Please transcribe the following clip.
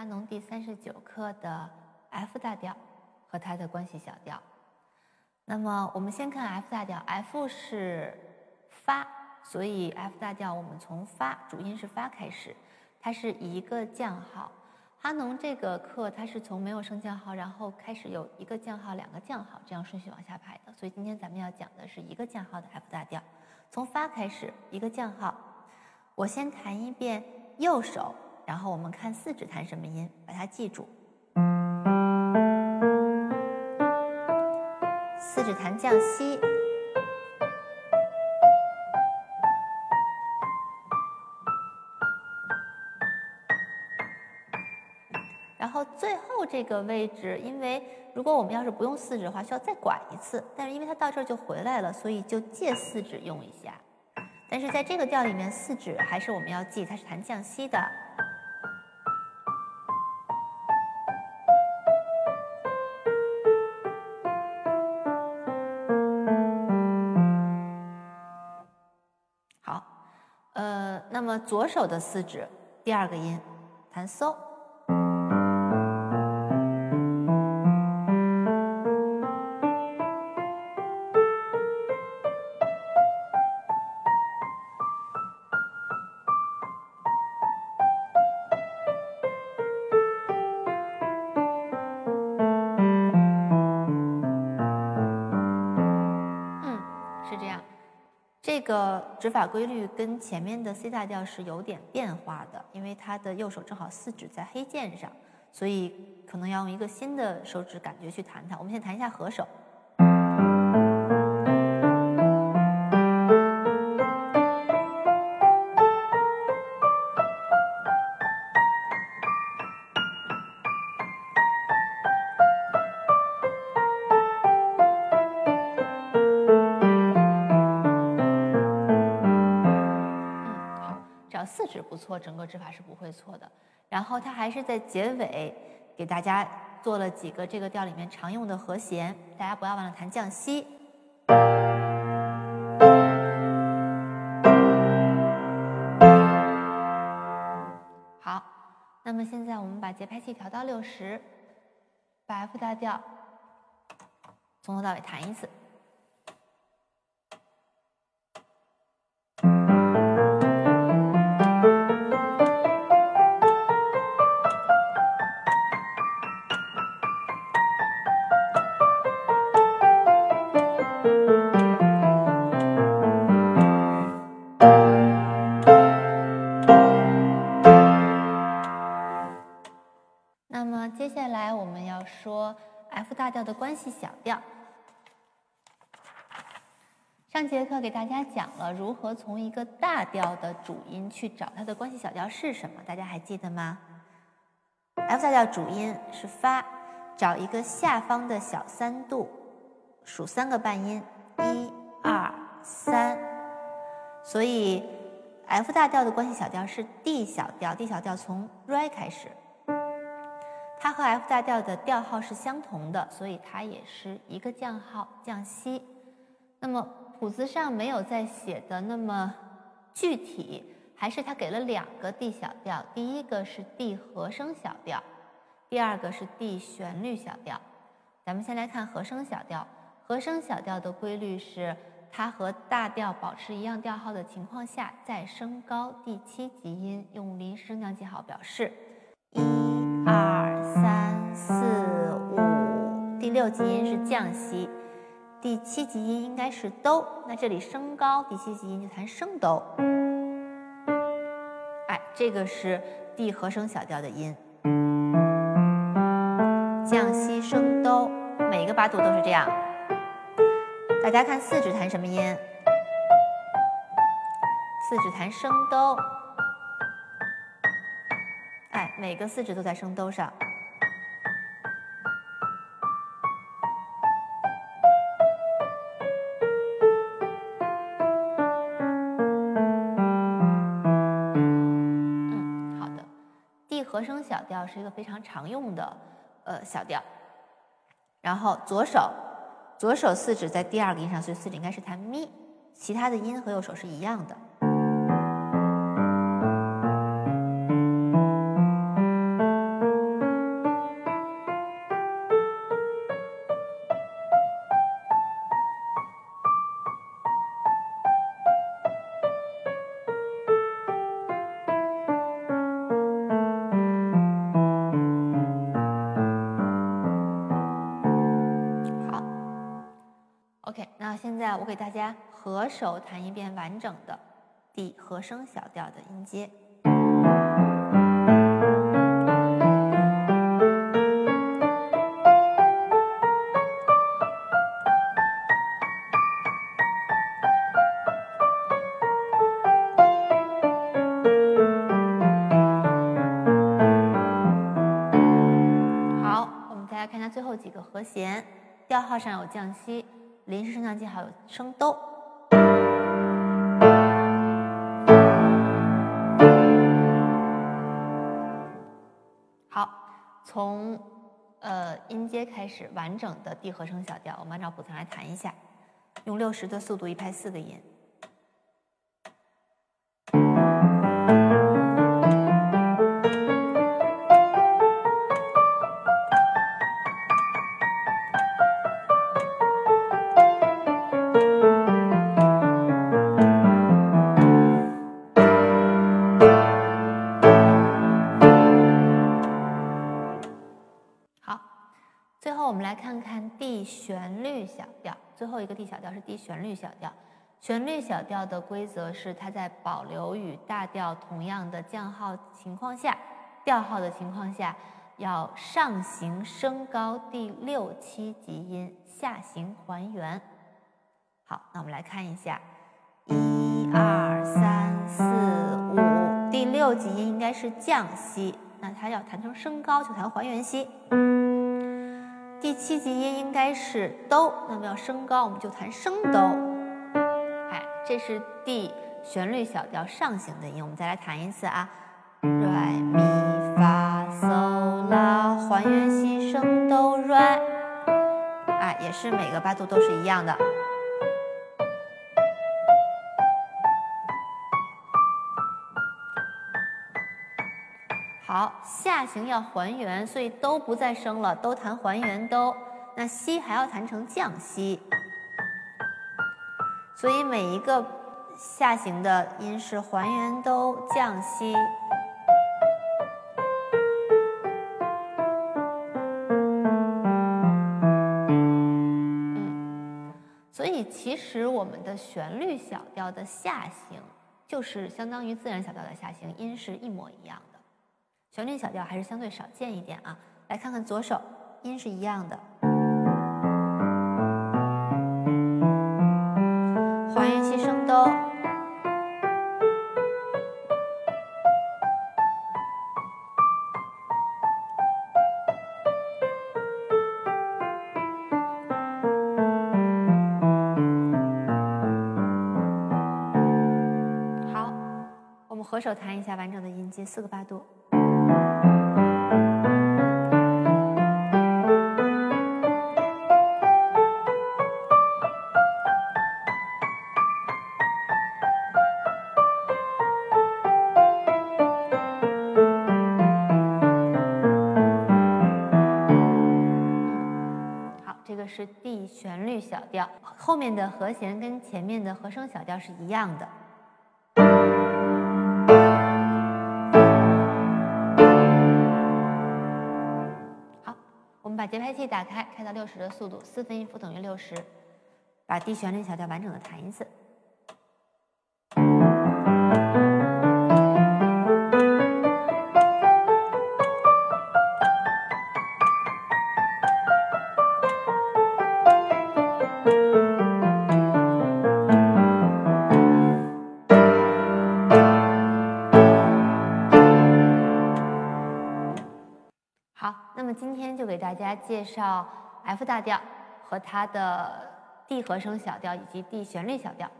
哈农第三十九课的 F 大调和它的关系小调。那么我们先看 F 大调，F 是发，所以 F 大调我们从发主音是发开始，它是一个降号。哈农这个课它是从没有升降号，然后开始有一个降号、两个降号这样顺序往下排的。所以今天咱们要讲的是一个降号的 F 大调，从发开始一个降号。我先弹一遍右手，然后我们看四指弹什么音，把它记住。四指弹降西，然后最后这个位置，因为如果我们要是不用四指的话，需要再拐一次，但是因为它到这儿就回来了，所以就借四指用一下。但是在这个调里面，四指还是我们要记，它是弹降西的。左手的四指，第二个音弹嗦。的指法规律跟前面的 C 大调是有点变化的，因为它的右手正好四指在黑键上，所以可能要用一个新的手指感觉去弹它。我们先弹一下合手。指不错，整个指法是不会错的。然后它还是在结尾给大家做了几个这个调里面常用的和弦，大家不要忘了弹降西。好，那么现在我们把节拍器调到六十，把 F 大调从头到尾弹一次。那么接下来我们要说 F 大调的关系小调。上节课给大家讲了如何从一个大调的主音去找它的关系小调是什么，大家还记得吗？F 大调主音是发，找一个下方的小三度，数三个半音，一、二、三。所以 F 大调的关系小调是 D 小调，D 小调从 Re 开始。它和 F 大调的调号是相同的，所以它也是一个降号降西。那么谱子上没有再写的那么具体，还是它给了两个 D 小调，第一个是 D 和声小调，第二个是 D 旋律小调。咱们先来看和声小调，和声小调的规律是它和大调保持一样调号的情况下再升高第七级音，用临时升降记号表示。一、二、四、五，第六级音是降西，第七级音应该是哆。那这里升高，第七级音就弹升哆。哎，这个是 D 和声小调的音，降西升哆，每个八度都是这样。大家看四指弹什么音？四指弹升哆。每个四指都在升哆上。调是一个非常常用的呃小调。然后左手，左手四指在第二个音上，所以四指应该是弹咪，其他的音和右手是一样的。现在我给大家合手弹一遍完整的 D 和声小调的音阶。好，我们再来看它最后几个和弦，调号上有降西，临时升降记号有升哆。好，从呃音阶开始，完整的 D 和声小调，我们按照谱子来弹一下，用六十的速度，一拍四个音。旋律小调，最后一个 D 小调是 D 旋律小调。旋律小调的规则是，它在保留与大调同样的降号情况下，调号的情况下，要上行升高第六七级音，下行还原。好，那我们来看一下，一二三四五，第六级音应该是降西，那它要弹成升高，就弹还原西。第七级音应该是哆，那么要升高，我们就弹升哆。哎，这是 D 旋律小调上行的音，我们再来弹一次啊，来咪发嗦拉，还原西升哆来，哎，也是每个八度都是一样的。好，下行要还原，所以都不再升了，都弹还原都。那西还要弹成降西，所以每一个下行的音是还原都降西。嗯，所以其实我们的旋律小调的下行，就是相当于自然小调的下行，音是一模一样的。旋律小调还是相对少见一点啊，来看看左手，音是一样的，还原西升哆。好，我们合手弹一下完整的音阶，四个八度。旋律小调，后面的和弦跟前面的和声小调是一样的。好，我们把节拍器打开，开到六十的速度，四分音符等于六十，把 D 旋律小调完整的弹一次。今天就给大家介绍 F 大调和它的 D 和声小调以及 D 旋律小调。